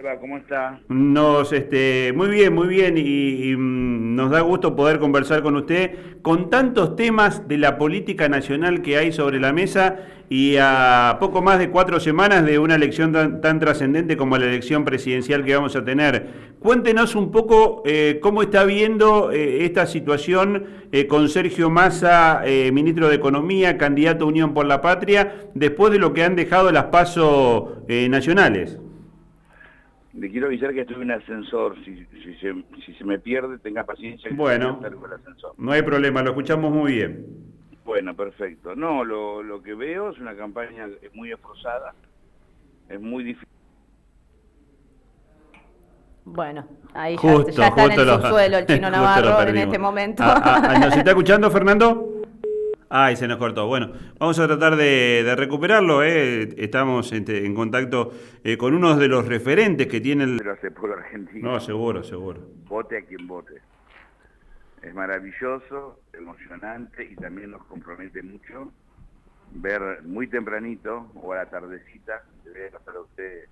va? ¿Cómo está? Nos, este, muy bien, muy bien, y, mm, nos da gusto poder conversar con usted con tantos temas de la política nacional que hay sobre la mesa y a poco más de cuatro semanas de una elección tan, trascendente como la elección presidencial que vamos a tener. Cuéntenos un poco eh, cómo está viendo eh, esta situación eh, con Sergio Massa, ministro de Economía, candidato a Unión por la Patria, después de lo que han dejado las pasos nacionales. Le quiero avisar que estoy en ascensor. Si, se, me pierde, tenga paciencia. Bueno, no hay problema, lo escuchamos muy bien. Bueno, perfecto. No, lo, lo que veo es una campaña muy esforzada. Es muy difícil. Bueno, ahí ya, está en el subsuelo el chino Navarro en este momento. Ah, ah, ah, ¿Nos está escuchando, Fernando? Ay, se nos cortó. Bueno, vamos a tratar de, recuperarlo. ¿eh? Estamos en, contacto eh, con uno de los referentes que tiene el... Pero hace por Argentina. No, seguro, seguro. Vote a quien vote. Es maravilloso, emocionante y también nos compromete mucho ver muy tempranito o a la tardecita, le debe pasar a usted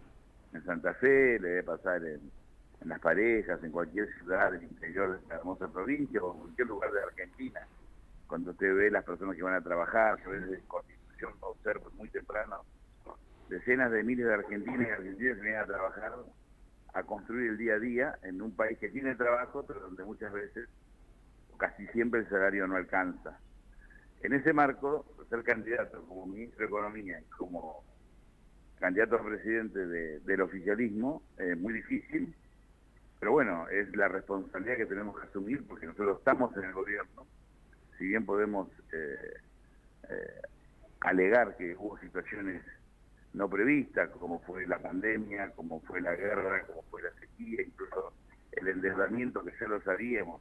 en Santa Fe, le debe pasar en, en las parejas, en cualquier ciudad del interior de esta hermosa provincia o en cualquier lugar de Argentina cuando usted ve las personas que van a trabajar, que veces en Constitución observa muy temprano, decenas de miles de argentinos y argentinas que vienen a trabajar a construir el día a día en un país que tiene trabajo, pero donde muchas veces, casi siempre el salario no alcanza. En ese marco, ser candidato como ministro de Economía y como candidato a presidente del oficialismo es muy difícil, pero bueno, es la responsabilidad que tenemos que asumir porque nosotros estamos en el gobierno si bien podemos eh, eh, alegar que hubo situaciones no previstas, como fue la pandemia, como fue la guerra, como fue la sequía, incluso el endeudamiento que ya lo sabíamos,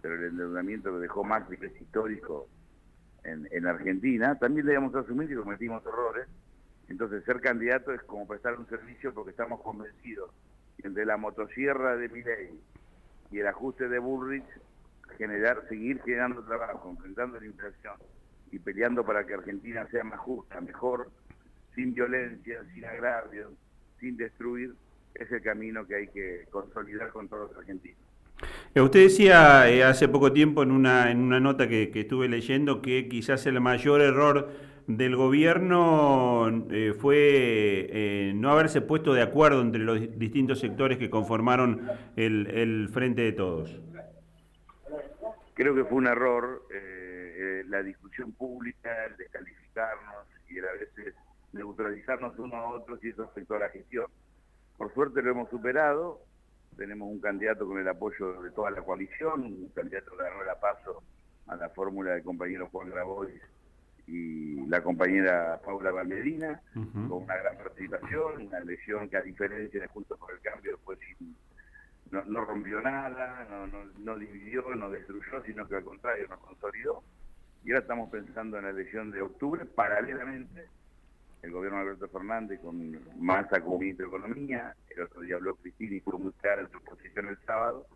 pero el endeudamiento que dejó más histórico en, en Argentina, también debemos asumir que cometimos errores. Entonces ser candidato es como prestar un servicio porque estamos convencidos que entre la motosierra de Miley y el ajuste de Bullrich generar, seguir generando trabajo, enfrentando la inflación y peleando para que Argentina sea más justa, mejor, sin violencia, sin agravios, sin destruir, es el camino que hay que consolidar con todos los argentinos. Eh, usted decía eh, hace poco tiempo en una, en una nota que, estuve leyendo que quizás el mayor error del gobierno eh, fue no haberse puesto de acuerdo entre los distintos sectores que conformaron el, el Frente de Todos. Creo que fue un error eh, eh, la discusión pública, el descalificarnos y a veces neutralizarnos uno a otros y eso afectó a la gestión. Por suerte lo hemos superado, tenemos un candidato con el apoyo de toda la coalición, un candidato que ganó la paso a la fórmula del compañero Juan Grabois y la compañera Paula Valmedina, con una gran participación, una elección que a diferencia de Juntos por el Cambio fue sin no, rompió nada, no, no, dividió, no destruyó, sino que al contrario nos consolidó. Y ahora estamos pensando en la elección de octubre, paralelamente, el gobierno de Alberto Fernández con Massa como ministro de Economía, el otro día habló Cristina y fue muy clara en su posición el sábado,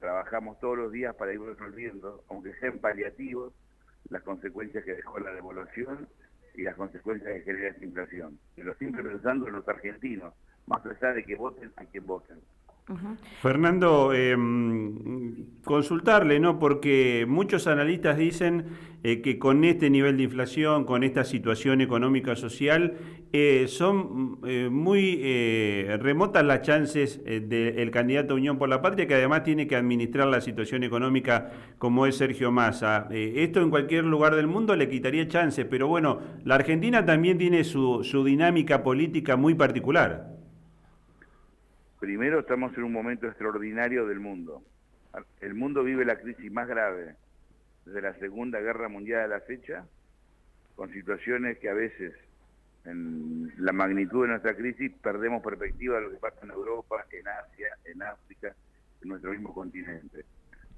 trabajamos todos los días para ir resolviendo, aunque sean paliativos, las consecuencias que dejó la devolución y las consecuencias que genera esta inflación. Pero siempre pensando en los argentinos, más allá de que voten a quien voten. Fernando, em, consultarle, ¿no? Porque muchos analistas dicen eh, que con este nivel de inflación, con esta situación económica social, eh, son eh, muy remotas las chances del candidato Unión por la Patria, que además tiene que administrar la situación económica como es Sergio Massa. esto en cualquier lugar del mundo le quitaría chances, pero bueno, la Argentina también tiene su dinámica política muy particular. Primero, estamos en un momento extraordinario del mundo. El mundo vive la crisis más grave desde la Segunda Guerra Mundial a la fecha, con situaciones que a veces, en la magnitud de nuestra crisis, perdemos perspectiva de lo que pasa en Europa, en Asia, en África, en nuestro mismo continente.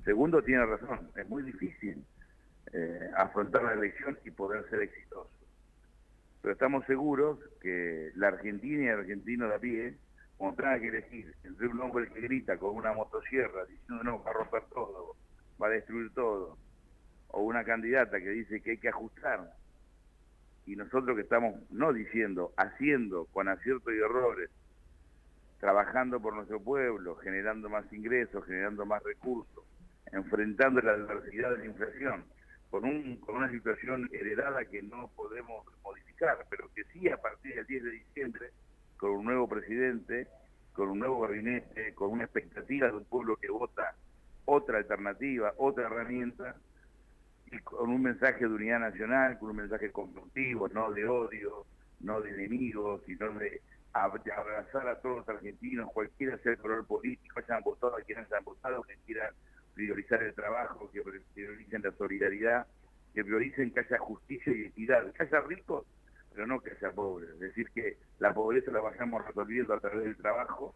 Segundo, tiene razón, es muy difícil eh, afrontar la elección y poder ser exitoso. Pero estamos seguros que la Argentina y el argentino de a pie tenga que elegir entre un hombre que grita con una motosierra diciendo no, va a romper todo, va a destruir todo, o una candidata que dice que hay que ajustar, y nosotros que estamos no diciendo, haciendo con aciertos y errores trabajando por nuestro pueblo, generando más ingresos, generando más recursos, enfrentando la adversidad de la inflación, con una situación heredada que no podemos modificar, pero que sí a partir del 10 de diciembre, con un nuevo presidente, con un nuevo gabinete, con una expectativa de un pueblo que vota otra alternativa, otra herramienta, y con un mensaje de unidad nacional, con un mensaje constructivo, no de odio, no de enemigos, sino de abrazar a todos los argentinos, cualquiera sea el color político, hayan votado a quienes hayan votado, que quieran priorizar el trabajo, que prioricen la solidaridad, que prioricen que haya justicia y equidad, que haya ricos, pero no que haya pobres. Es decir, que la pobreza la vayamos resolviendo a través del trabajo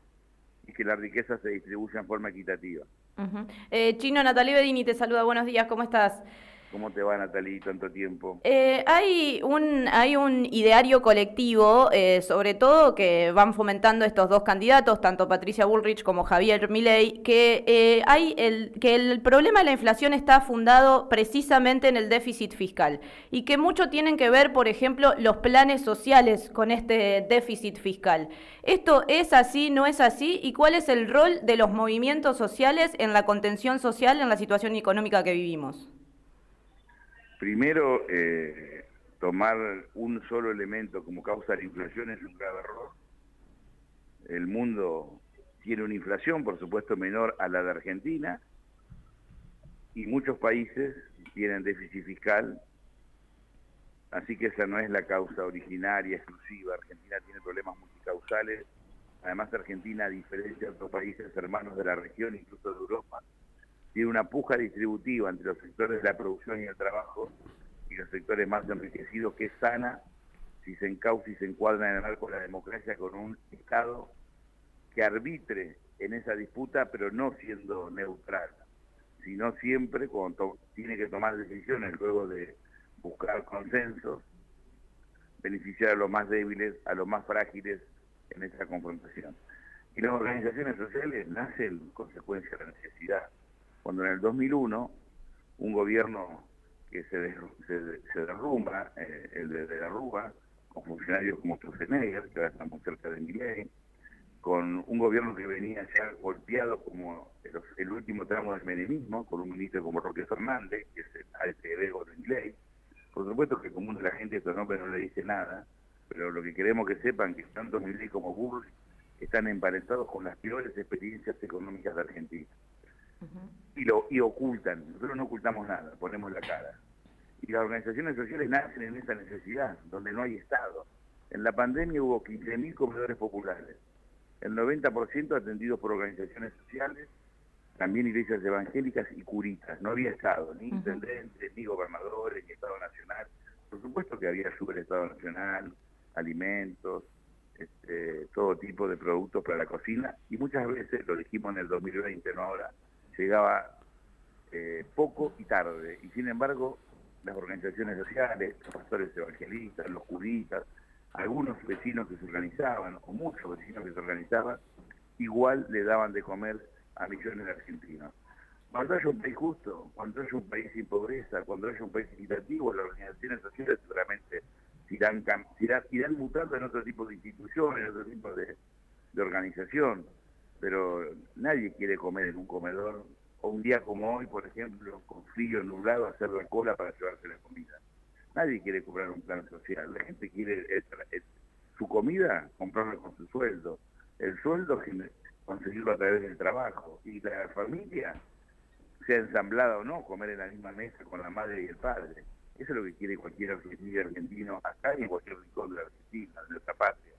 y que la riqueza se distribuya en forma equitativa. Eh, Chino, Natalie Bedini te saluda, buenos días, ¿cómo estás? ¿Cómo te va, Natalie, tanto tiempo? Eh, hay, un, hay un ideario colectivo, eh, sobre todo que van fomentando estos dos candidatos, tanto Patricia Bullrich como Javier Milei, que, eh, hay el, que el problema de la inflación está fundado precisamente en el déficit fiscal y que mucho tienen que ver, por ejemplo, los planes sociales con este déficit fiscal. ¿Esto es así, no es así? ¿Y cuál es el rol de los movimientos sociales en la contención social en la situación económica que vivimos? Primero, eh, tomar un solo elemento como causa de la inflación es un grave error. El mundo tiene una inflación, por supuesto, menor a la de Argentina, y muchos países tienen déficit fiscal, así que esa no es la causa originaria, exclusiva. Argentina tiene problemas multicausales. Además, Argentina, a diferencia de otros países hermanos de la región, incluso de Europa, tiene una puja distributiva entre los sectores de la producción y el trabajo y los sectores más enriquecidos que es sana si se encausa y se encuadra en el marco de la democracia con un Estado que arbitre en esa disputa, pero no siendo neutral, sino siempre cuando tiene que tomar decisiones luego de buscar consensos, beneficiar a los más débiles, a los más frágiles en esa confrontación. Y las organizaciones sociales nacen consecuencia de la necesidad cuando en el 2001 un gobierno que se, derrumba, eh, el de, la Rúa, con funcionarios como Strozenegger, que ahora estamos cerca de Miley, con un gobierno que venía ya golpeado como el, último tramo del menemismo, con un ministro como Roque Fernández, que es el alter ego de Miley. Por supuesto que común de la gente estos nombres no le dice nada, pero lo que queremos que sepan que tanto Miley como Bull están emparentados con las peores experiencias económicas de Argentina y, lo, y ocultan. Nosotros no ocultamos nada, ponemos la cara. Y las organizaciones sociales nacen en esa necesidad, donde no hay Estado. En la pandemia hubo 15.000 comedores populares, el 90% atendidos por organizaciones sociales, también iglesias evangélicas y curitas. No había Estado, ni intendentes, ni gobernadores, ni Estado Nacional. Por supuesto que había Estado Nacional, alimentos, este, todo tipo de productos para la cocina, y muchas veces, lo dijimos en el 2020, no ahora, llegaba eh, poco y tarde. Y sin embargo, las organizaciones sociales, los pastores evangelistas, los curitas, algunos vecinos que se organizaban, o muchos vecinos que se organizaban, igual le daban de comer a millones de argentinos. Cuando haya un país justo, cuando haya un país sin pobreza, cuando haya un país equitativo, las organizaciones sociales seguramente irán, irán, mutando en otro tipo de instituciones, en otro tipo de organización pero nadie quiere comer en un comedor, o un día como hoy, por ejemplo, con frío nublado, hacer la cola para llevarse la comida. Nadie quiere cobrar un plan social, la gente quiere su comida comprarla con su sueldo, el sueldo conseguirlo a través del trabajo, y la familia, sea ensamblada o no, comer en la misma mesa con la madre y el padre. Eso es lo que quiere cualquier argentino acá y en cualquier rincón de la Argentina, de nuestra patria.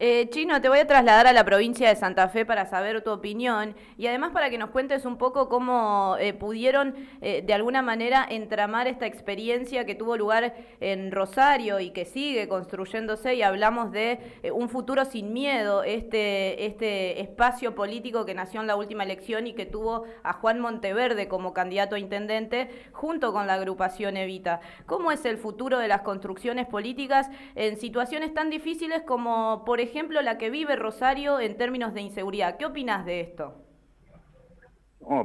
Eh, Chino, te voy a trasladar a la provincia de Santa Fe para saber tu opinión y además para que nos cuentes un poco cómo eh, pudieron eh, de alguna manera entramar esta experiencia que tuvo lugar en Rosario y que sigue construyéndose y hablamos de un futuro sin miedo, este, este espacio político que nació en la última elección y que tuvo a Juan Monteverde como candidato a intendente junto con la agrupación Evita. ¿Cómo es el futuro de las construcciones políticas en situaciones tan difíciles como, por ejemplo, la que vive Rosario en términos de inseguridad. ¿Qué opinas de esto?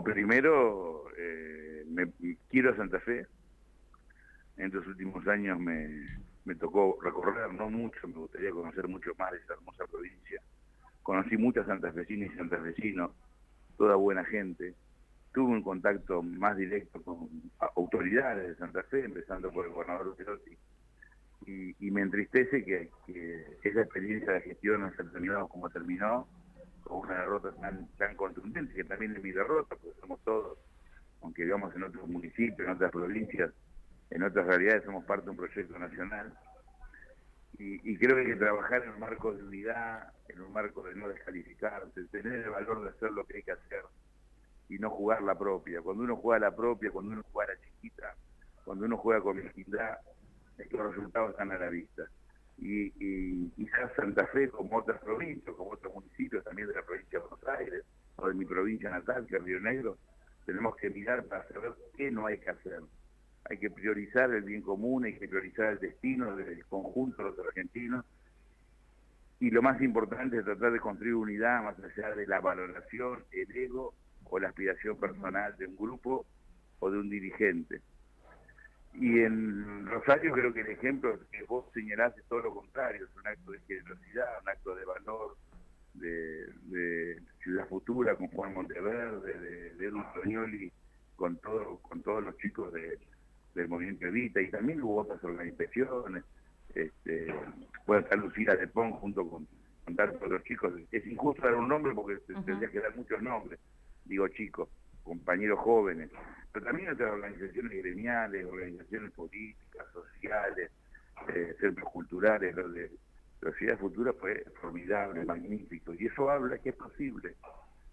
primero, eh, me, quiero a Santa Fe. En estos últimos años me, tocó recorrer, no mucho, me gustaría conocer mucho más de esa hermosa provincia. conocí muchas santafesinas y santafesinos, toda buena gente. Tuve un contacto más directo con autoridades de Santa Fe, empezando por el gobernador Perotti, y, me entristece que, esa experiencia de gestión no se ha terminado como terminó, con una derrota tan, tan contundente, que también es mi derrota, porque somos todos, aunque vivamos en otros municipios, en otras provincias, en otras realidades somos parte de un proyecto nacional. Y, creo que hay que trabajar en un marco de unidad, en un marco de no descalificarse, tener el valor de hacer lo que hay que hacer y no jugar la propia. Cuando uno juega la propia, cuando uno juega la chiquita, cuando uno juega con humildad, los resultados están a la vista. Y, y quizás Santa Fe, como otras provincias, como otros municipios también de la provincia de Buenos Aires, o de mi provincia natal, que es Río Negro, tenemos que mirar para saber qué no hay que hacer. Hay que priorizar el bien común, hay que priorizar el destino del conjunto de los argentinos. Y lo más importante es tratar de construir unidad más allá de la valoración, el ego o la aspiración personal de un grupo o de un dirigente. Y en Rosario creo que el ejemplo que vos señalás es todo lo contrario, es un acto de generosidad, un acto de valor, de, Ciudad Futura con Juan Monteverde, de, de Edu con, todo, con todos los chicos del Movimiento Evita, y también hubo otras organizaciones, este, puede estar Lucía de Pon junto con, con tantos los chicos, es injusto dar un nombre porque tendría que dar muchos nombres, digo chicos, compañeros jóvenes, pero también otras organizaciones gremiales, organizaciones políticas, sociales, eh, centros culturales, lo de la Ciudad Futura fue formidable, magnífico, y eso habla que es posible.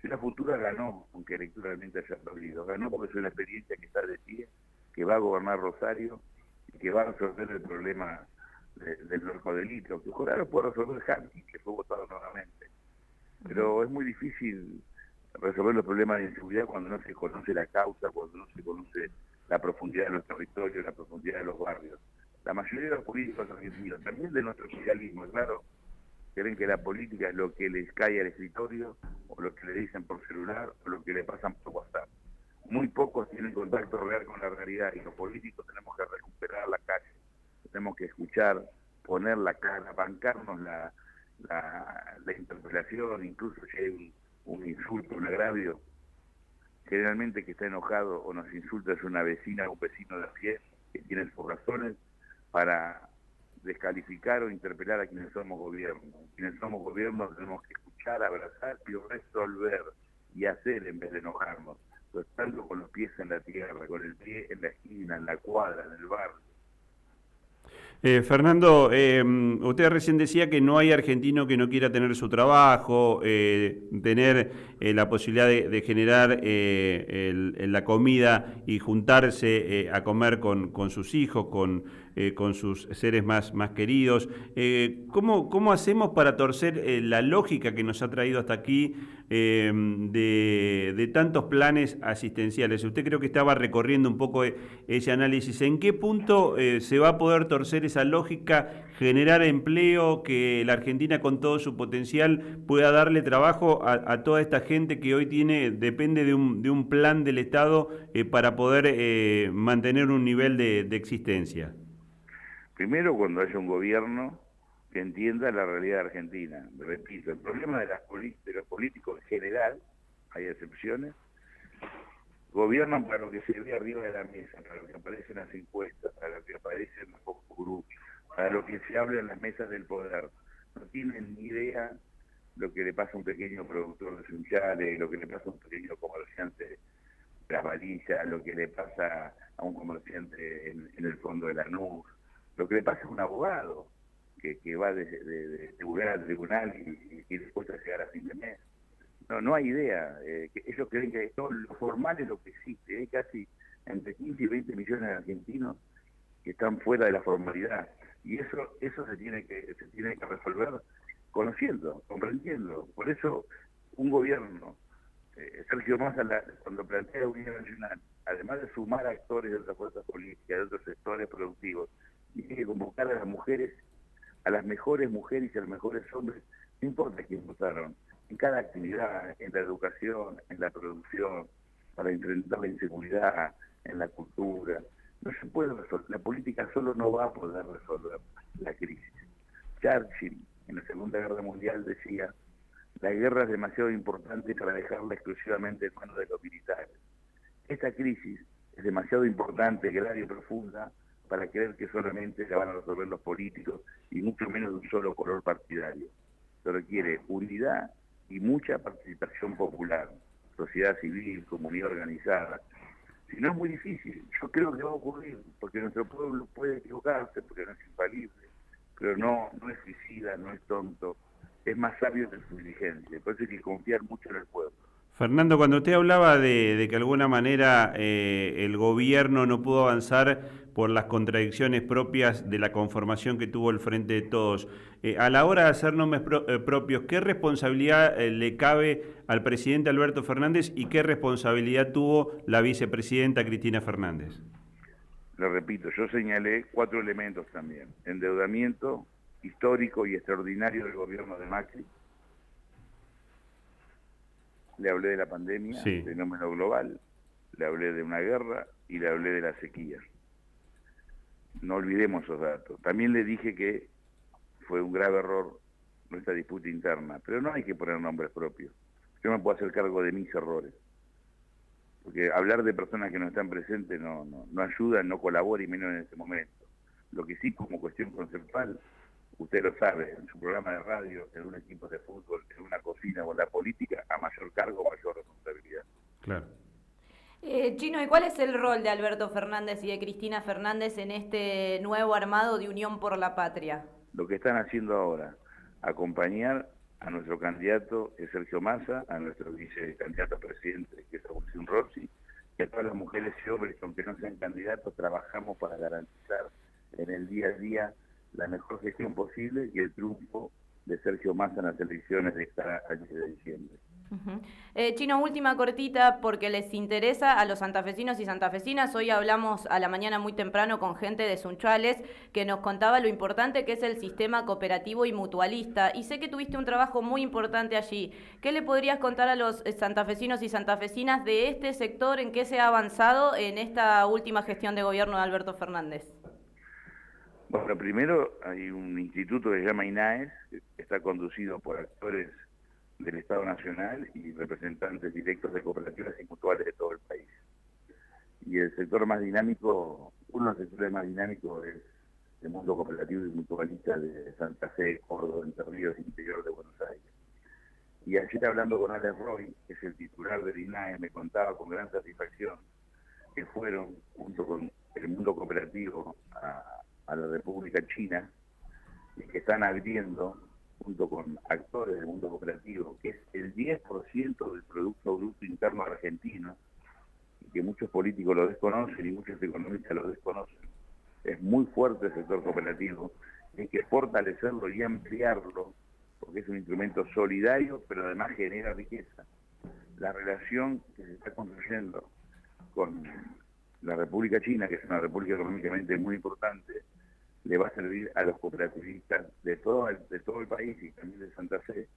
Ciudad Futura ganó, aunque electoralmente haya perdido, ganó porque es una experiencia que está de pie, que va a gobernar Rosario y que va a resolver el problema del narcodelito, que ojalá lo pueda resolver Hanky, que fue votado nuevamente. Pero es muy difícil resolver los problemas de inseguridad cuando no se conoce la causa, cuando no se conoce la profundidad de los territorios, la profundidad de los barrios. La mayoría de los políticos argentinos, también de nuestro socialismo, claro, creen que la política es lo que les cae al escritorio, o lo que le dicen por celular, o lo que le pasan por WhatsApp. Muy pocos tienen contacto real con la realidad y los políticos tenemos que recuperar la calle, tenemos que escuchar, poner la cara, bancarnos la, la, la interpelación, incluso si un un insulto, un agravio, generalmente que está enojado o nos insulta es una vecina o un vecino de a pie que tiene sus razones para descalificar o interpelar a quienes somos gobierno. Quienes somos gobierno tenemos que escuchar, abrazar y resolver y hacer en vez de enojarnos. Estando con los pies en la tierra, con el pie en la esquina, en la cuadra, en el barrio eh, Fernando, eh, usted recién decía que no hay argentino que no quiera tener su trabajo, eh, tener la posibilidad de, generar la comida y juntarse a comer con sus hijos, con, con, sus seres más, más queridos. ¿cómo, ¿Cómo hacemos para torcer la lógica que nos ha traído hasta aquí de, de, tantos planes asistenciales? Usted creo que estaba recorriendo un poco ese análisis. ¿En qué punto se va a poder torcer esa lógica, generar empleo, que la Argentina con todo su potencial pueda darle trabajo a, toda esta gente que hoy tiene, depende de un, de un plan del Estado eh, para poder eh, mantener un nivel de, existencia? Primero, cuando haya un gobierno que entienda la realidad argentina. Repito, el problema de, los políticos en general, hay excepciones, gobiernan para lo que se ve arriba de la mesa, para lo que aparece en las encuestas, para lo que aparece en los grupos, para lo que se habla en las mesas del poder. No tienen ni idea lo que le pasa a un pequeño productor de sunchales, lo que le pasa a un pequeño comerciante de las valillas, lo que le pasa a un comerciante en, el fondo de la NUS, lo que le pasa a un abogado que, va de, de, tribunal a tribunal y, y, después a llegar a fin de mes no, no hay idea. Eh, ellos creen que todo lo formal es lo que existe. Hay casi entre 15 y 20 millones de argentinos que están fuera de la formalidad. Y eso eso se tiene que se tiene que resolver conociendo, comprendiendo. Por eso un gobierno, eh, Sergio Massa cuando plantea la Unión Nacional, además de sumar actores de otras fuerzas políticas, de otros sectores productivos, tiene que convocar a las mujeres, a las mejores mujeres y a los mejores hombres, no importa quién votaron, en cada actividad, en la educación, en la producción, para enfrentar la inseguridad, en la cultura. No se puede resolver, la política solo no va a poder resolver la crisis. Churchill en la Segunda Guerra Mundial decía, La guerra es demasiado importante para dejarla exclusivamente en manos de los militares. Esta crisis es demasiado importante, grave y profunda para creer que solamente se van a resolver los políticos y mucho menos de un solo color partidario. Se requiere unidad y mucha participación popular, sociedad civil, comunidad organizada. Si no es muy difícil, yo creo que va a ocurrir, porque nuestro pueblo puede equivocarse, porque no es infalible, pero no, no es suicida, no es tonto, es más sabio que su diligencia. Por eso hay que confiar mucho en el pueblo. Fernando, cuando usted hablaba de, que de alguna manera eh, el gobierno no pudo avanzar por las contradicciones propias de la conformación que tuvo el Frente de Todos, eh, a la hora de hacer nombres eh, propios, ¿qué responsabilidad le cabe al presidente Alberto Fernández y qué responsabilidad tuvo la vicepresidenta Cristina Fernández? Lo repito, yo señalé cuatro elementos también. Endeudamiento histórico y extraordinario del gobierno de Macri, le hablé de la pandemia, sí. fenómeno global, le hablé de una guerra y le hablé de la sequía. No olvidemos esos datos. También le dije que fue un grave error nuestra disputa interna, pero no hay que poner nombres propios. Yo me puedo hacer cargo de mis errores. Porque hablar de personas que no están presentes no, no, no ayuda, no colabora y menos en este momento. Lo que sí como cuestión conceptual usted lo sabe, en su programa de radio, en un equipo de fútbol, en una cocina o en la política, a mayor cargo, mayor responsabilidad. Claro. Eh, Chino, ¿y cuál es el rol de Alberto Fernández y de Cristina Fernández en este nuevo armado de Unión por la Patria? Lo que están haciendo ahora, acompañar a nuestro candidato, que es Sergio Massa, a nuestro vicecandidato a presidente, que es Agustín Rossi, y a todas las mujeres y hombres que aunque no sean candidatos, trabajamos para garantizar en el día a día la mejor gestión posible y el triunfo de Sergio Massa en las elecciones de esta de diciembre. Uh -huh. eh, Chino, última cortita, porque les interesa a los santafesinos y santafesinas. Hoy hablamos a la mañana muy temprano con gente de Sunchales que nos contaba lo importante que es el sistema cooperativo y mutualista. Y sé que tuviste un trabajo muy importante allí. ¿Qué le podrías contar a los santafesinos y santafesinas de este sector, en qué se ha avanzado en esta última gestión de gobierno de Alberto Fernández? Bueno, primero hay un instituto que se llama INAES, que está conducido por actores del Estado Nacional y representantes directos de cooperativas y mutuales de todo el país. Y el sector más dinámico, uno de los sectores más dinámicos es el mundo cooperativo y mutualista de Santa Fe, Córdoba, Entre Ríos, interior de Buenos Aires. Y ayer hablando con Alex Roy, que es el titular del INAE, me contaba con gran satisfacción que fueron, junto con el mundo cooperativo, a a la República China y que están abriendo, junto con actores del mundo cooperativo, que es el 10% del Producto Bruto Interno argentino, y que muchos políticos lo desconocen y muchos economistas lo desconocen. Es muy fuerte el sector cooperativo, hay que fortalecerlo y ampliarlo, porque es un instrumento solidario, pero además genera riqueza. La relación que se está construyendo con la República China, que es una república económicamente muy importante, a los cooperativistas de todo el, de todo el país y también de Santa Fe.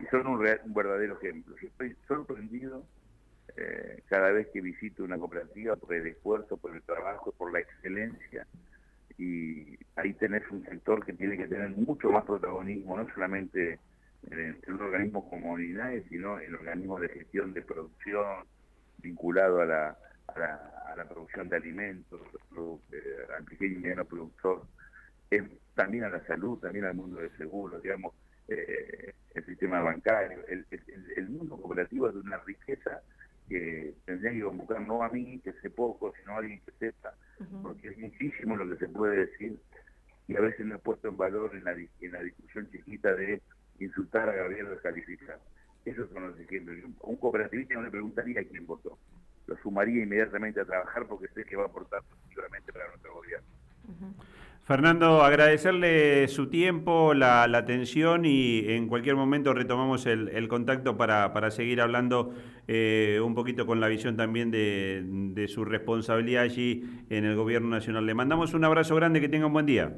Y son un, real, un verdadero ejemplo. Yo estoy sorprendido eh, cada vez que visito una cooperativa por el esfuerzo, por el trabajo, por la excelencia. Y ahí tenés un sector que tiene que tener mucho más protagonismo, no solamente en, en un organismo como unidades, sino en organismos de gestión de producción vinculado a la, a la, a la producción de alimentos, eh, al pequeño y mediano productor es también a la salud, también al mundo de seguros, digamos, eh, el sistema bancario, el, el, el, mundo cooperativo es de una riqueza que tendría que convocar no a mí, que sé poco, sino a alguien que sepa, uh -huh. porque es muchísimo lo que se puede decir y a veces no he puesto en valor en la, en la discusión chiquita de insultar a Gabriel o descalificar. Esos son los ejemplos. Un cooperativista no le preguntaría a quién votó. Lo sumaría inmediatamente a trabajar porque sé que va a aportar seguramente para nuestro gobierno. Uh -huh. Fernando, agradecerle su tiempo, la, la, atención y en cualquier momento retomamos el, el contacto para, para, seguir hablando eh, un poquito con la visión también de, de, su responsabilidad allí en el Gobierno Nacional. Le mandamos un abrazo grande, que tenga un buen día.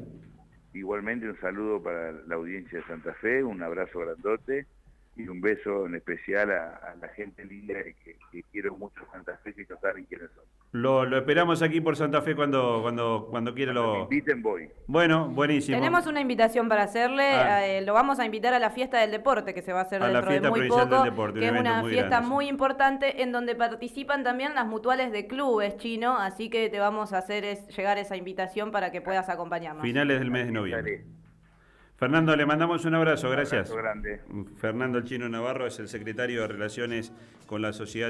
Igualmente un saludo para la audiencia de Santa Fe, un abrazo grandote y un beso en especial a, la gente linda que, quiero mucho Santa Fe, y no saben quiénes son. Lo, lo, esperamos aquí por Santa Fe cuando cuando cuando quiera lo... Me inviten, voy. Bueno, buenísimo. Tenemos una invitación para hacerle, ah. eh, lo vamos a invitar a la fiesta del deporte que se va a hacer dentro de muy poco, que es una fiesta muy importante en donde participan también las mutuales de clubes chino, así que te vamos a hacer llegar esa invitación para que puedas acompañarnos. Finales del mes de noviembre. Fernando, le mandamos un abrazo, gracias. Un abrazo grande. Fernando El Chino Navarro es el secretario de Relaciones con la Sociedad